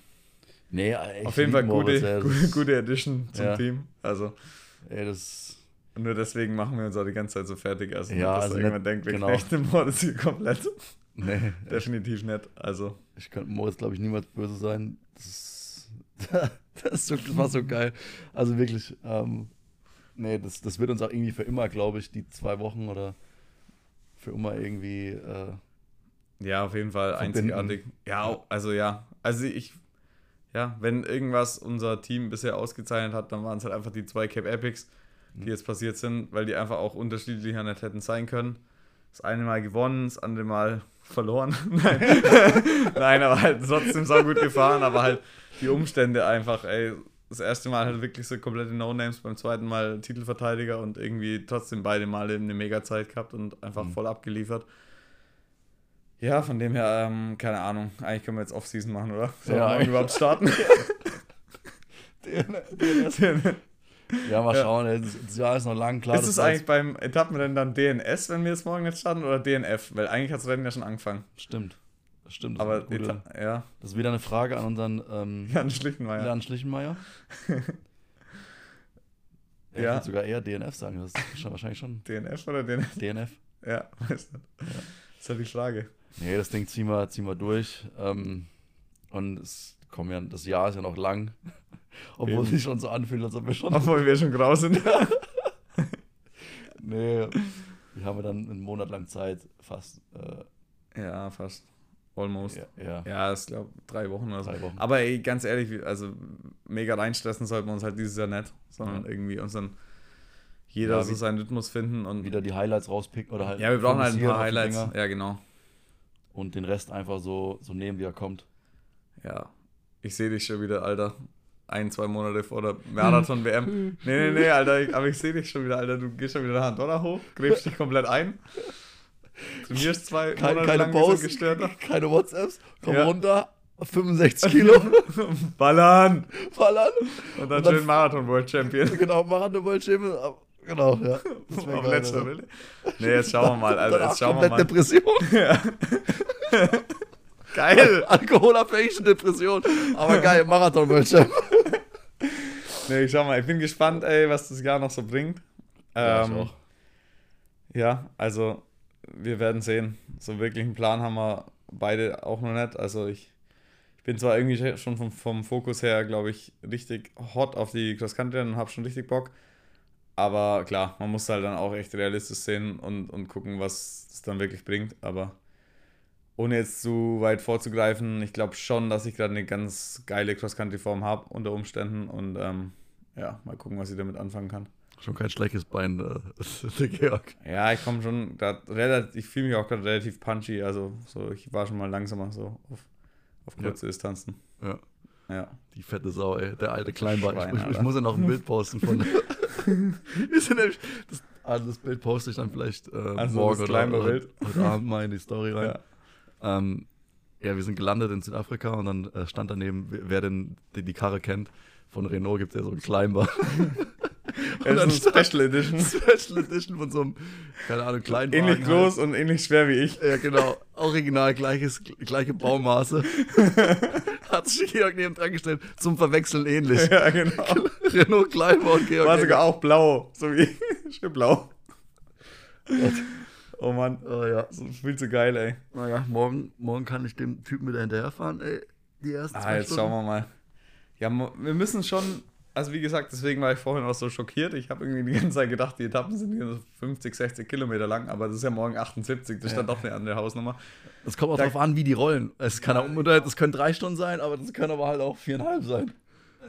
nee, auf jeden Fall gute, gute, Addition zum Ja. Team. Also Ey, das und nur deswegen machen wir uns auch die ganze Zeit so fertig. Also, Ja, dass also irgendjemand nicht- denkt, wir genau. knechten Moritz hier komplett. Nee, (laughs) Definitiv nicht. Also, ich könnte Moritz glaube ich niemals böse sein. Das (laughs) das, so, das war so geil. Also wirklich ähm, nee, das, das wird uns auch irgendwie für immer, glaube ich, die zwei Wochen oder für immer irgendwie äh, ja, auf jeden Fall Verbinden. einzigartig. Ja, Ja. also ja. Also ich, ja, wenn irgendwas unser Team bisher ausgezeichnet hat, dann waren es halt einfach die zwei Cape Epics, die Mhm. jetzt passiert sind, weil die einfach auch unterschiedlicher nicht hätten sein können. Das eine Mal gewonnen, das andere Mal verloren. Nein. Nein, aber halt trotzdem sau gut gefahren, aber halt die Umstände einfach, ey. Das erste Mal halt wirklich so komplette No-Names, beim zweiten Mal Titelverteidiger und irgendwie trotzdem beide Male eine Mega-Zeit gehabt und einfach Mhm. voll abgeliefert. Ja, von dem her, ähm, keine Ahnung. Eigentlich können wir jetzt Off-Season machen, oder? Sollen Ja, wir überhaupt starten? Ja, mal Ja. schauen, ey, das, Jahr ist noch lang, klar. ist es eigentlich beim Etappenrennen dann DNS, wenn wir jetzt morgen nicht starten, oder DNF? Weil eigentlich hat das Rennen ja schon angefangen. jetzt- Stimmt. Das stimmt. Das, Aber gute, ja, das ist wieder eine Frage an unseren ähm, (laughs) Jan Schlichtenmeier. Jan Schlichenmeier. (laughs) Ja. Ich Ja. würde sogar eher DNF sagen. Das ist schon, wahrscheinlich schon DNF oder DNF? DNF. Ja, weiß nicht. Das ist halt die Frage. Nee, das Ding ziehen wir, ziehen wir durch. Ähm, und es kommen ja, das Jahr ist ja noch lang. Obwohl es sich schon so anfühlt, als ob wir schon. Obwohl wir schon grau sind. (laughs) nee. Wir haben dann einen Monat lang Zeit, fast. Äh, ja, fast. Almost. ja, ja, Ja, ich glaube drei Wochen oder so. drei Wochen. Aber ey, ganz ehrlich, also mega reinstressen sollten wir uns halt dieses Jahr nicht, sondern Ja. irgendwie unseren jeder Ja, so seinen Rhythmus finden und Wieder die Highlights rauspicken oder halt. ja, wir brauchen halt ein paar Highlights. Ja, genau. Und den Rest einfach so, so nehmen, wie er kommt. Ja, ich sehe dich schon wieder, Alter. Ein, zwei Monate vor der Marathon-WM. Nee, nee, nee, Alter, ich, aber ich sehe dich schon wieder, Alter. Du gehst schon wieder der Andorra hoch, gräbst dich komplett ein. Trainierst zwei Keine, Monate keine lang Gestörter. keine WhatsApps. Komm Ja. runter. 65 (laughs) Kilo. Ballern! Ballern. Und dann Und dann- schön Marathon World Champion. (laughs) Genau, machen eine World Champion. Genau, ja. (laughs) Das Auf letzter. Welle. Nee, jetzt schauen wir mal. Danach Jetzt schauen wir komplett mal. Depression. Ja. Geil! Alkoholabhängige Depression. Aber geil, Marathon World Champion. Nee, ich schau mal, ich bin gespannt, ey, was das Jahr noch so bringt. Ja, Ähm. Ja, also wir werden sehen. So wirklich einen Plan haben wir beide auch noch nicht. Also ich, ich bin zwar irgendwie schon vom, vom Fokus her, glaube ich, richtig hot auf die Cross-Country und habe schon richtig Bock. Aber klar, man muss halt dann auch echt realistisch sehen und, und gucken, was es dann wirklich bringt. Aber ohne jetzt zu weit vorzugreifen, ich glaube schon, dass ich gerade eine ganz geile Cross-Country-Form habe unter Umständen. Und ähm, ja, mal gucken, was ich damit anfangen kann. Schon kein schlechtes Bein, äh, (laughs) der Georg. Ja, ich komme schon relativ, ich fühle mich auch gerade relativ punchy, also so, ich war schon mal langsamer so auf, auf Ja. kurze Distanzen. Ja. Ja. Die fette Sau, ey. Der alte Kleinbein. Schwein, Ich, ich, muss ja noch ein Bild posten von. (laughs) (laughs) Wir sind nämlich, das, also das Bild poste ich dann vielleicht äh, Also morgen das oder, oder heute Abend mal in die Story rein. Ja. Ähm, ja, wir sind gelandet in Südafrika und dann äh, stand daneben, wer denn die, die Karre kennt, von Renault gibt es ja so einen Kleinbar. Das (laughs) dann ist eine Special Edition. Special Edition von so einem, keine Ahnung, Kleinwagen. Ähnlich groß und ähnlich schwer wie ich. Halt. Ja, genau. Original, gleiches, gleiche Baumaße. (laughs) Hat sich Georg neben dran gestellt. Zum Verwechseln ähnlich. Ja, genau. (laughs) Renault Kleinbau und Georg. War sogar auch blau, so wie ich. Schön blau. Oh Mann, Oh ja. so viel zu geil, ey. Naja, morgen, morgen kann ich dem Typen wieder hinterherfahren, ey. Die ersten Ah, zwei jetzt Stunden. schauen wir mal. Ja, wir müssen schon, also wie gesagt, deswegen war ich vorhin auch so schockiert. Ich habe irgendwie die ganze Zeit gedacht, die Etappen sind hier so 50, 60 Kilometer lang, aber das ist ja morgen 78, das ist Ja. dann doch eine andere Hausnummer. Das kommt auch Da- drauf an, wie die rollen. Es kann auch, oder das können drei Stunden sein, aber das können aber halt auch viereinhalb sein.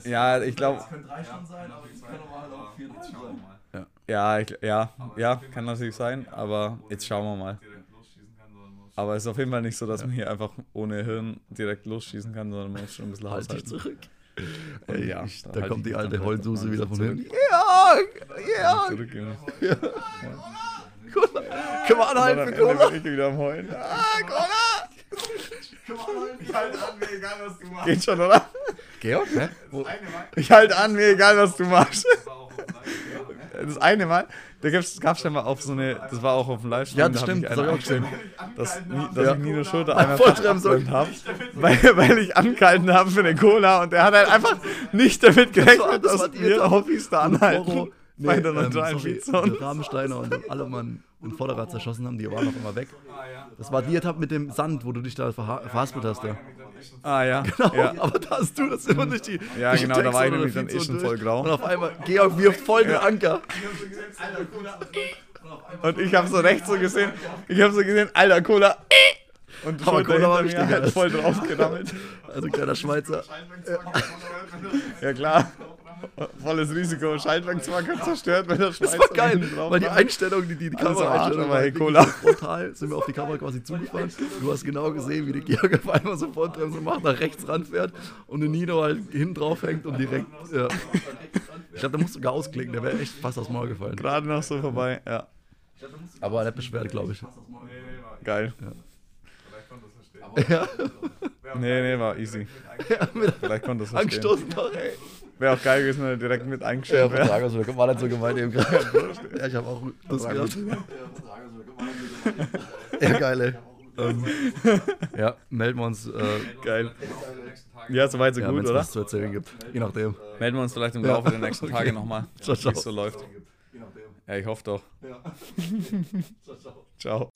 Ja, ich glaube, können drei Stunden sein, aber es können normal auch vier Stunden sein. Ja, ich, ja, ja, kann natürlich sein, aber jetzt schauen wir mal. Aber es ist auf jeden Fall nicht so, dass man hier einfach ohne Hirn direkt losschießen kann, sondern man muss schon ein bisschen Halt dich zurück. Äh, ja, Ich, da da halt kommt die alte Heulsuse halt wieder von hinten. Ja, ja. Zurück, Junge. Komm anhalten am für Cola. bin ich wieder am Heulen. Ah, Cola! Ich halte an, mir egal, was du machst. Geht schon, oder? Georg? Wo? Ich halte an, mir egal, was du machst. Das eine Mal, da gab's, gab's schon mal auf so eine, das war auch auf dem Livestream. Ja, das da stimmt, ich das hab ich auch gesehen. dass, dass Ja. ich Nino Schulter einmal Vollbremsung. habe, weil, weil ich angehalten habe für eine Cola und der hat halt einfach nicht damit gerechnet, Das dass wir. Hobbys da anhalten. Nee, bei der ähm, neutralen sorry, Rahmensteiner und alle Mann in Vorderrad zerschossen haben, die waren noch immer weg. Das war die Etappe mit dem Sand, wo du dich da verha- verhaspelt hast. Da. Ah ja, (laughs) Genau, ja. aber da hast du das immer durch die. Ja, genau, da war ich nämlich dann eh schon so voll grau. Und auf einmal, Georg, wir voll den Anker. Und ich habe so rechts so gesehen, ich habe so gesehen, alter Cola. Und Aber Schulter Cola war wichtiger. halt voll drauf (laughs) gedammelt. Also kleiner Schweizer. Ja klar. Volles Risiko. Schaltwerkswacker zerstört, wenn der Das Schweizer war geil, weil die. Einstellung, die, die, die am Arsch, Kameraeinstellung war hey, Cola. frontal, sind wir auf die Kamera quasi zugefahren. Du hast genau gesehen, wie der Georg auf einmal so Vollbremse macht, nach rechts ranfährt und der Nino halt hinten drauf hängt und direkt, ja. Ich glaube, der muss sogar ausklicken, der wäre echt fast aufs Maul gefallen. Gerade noch so vorbei. Ja, Aber nicht beschwert, glaube ich. geil. Ja, Nee, nee, war easy. ja Vielleicht konnte es verstehen. angestoßen noch, ey. Wäre auch geil gewesen, wenn er direkt mit Ja, eingestellt wäre. Vertrag, also, war nicht so gemeint eben gerade. Ja, ich habe auch Lust gehabt. Ja, geil, ey. Ähm, ja, melden wir uns, äh, Geil. Ja, soweit so ja, gut, wenn es oder? was zu erzählen gibt. Je nachdem. Melden wir uns vielleicht im Ja. Laufe der nächsten Tage Okay. nochmal, wie (laughs) Ciao, ciao. es so läuft. Ja, ich hoffe doch. (laughs) Ciao.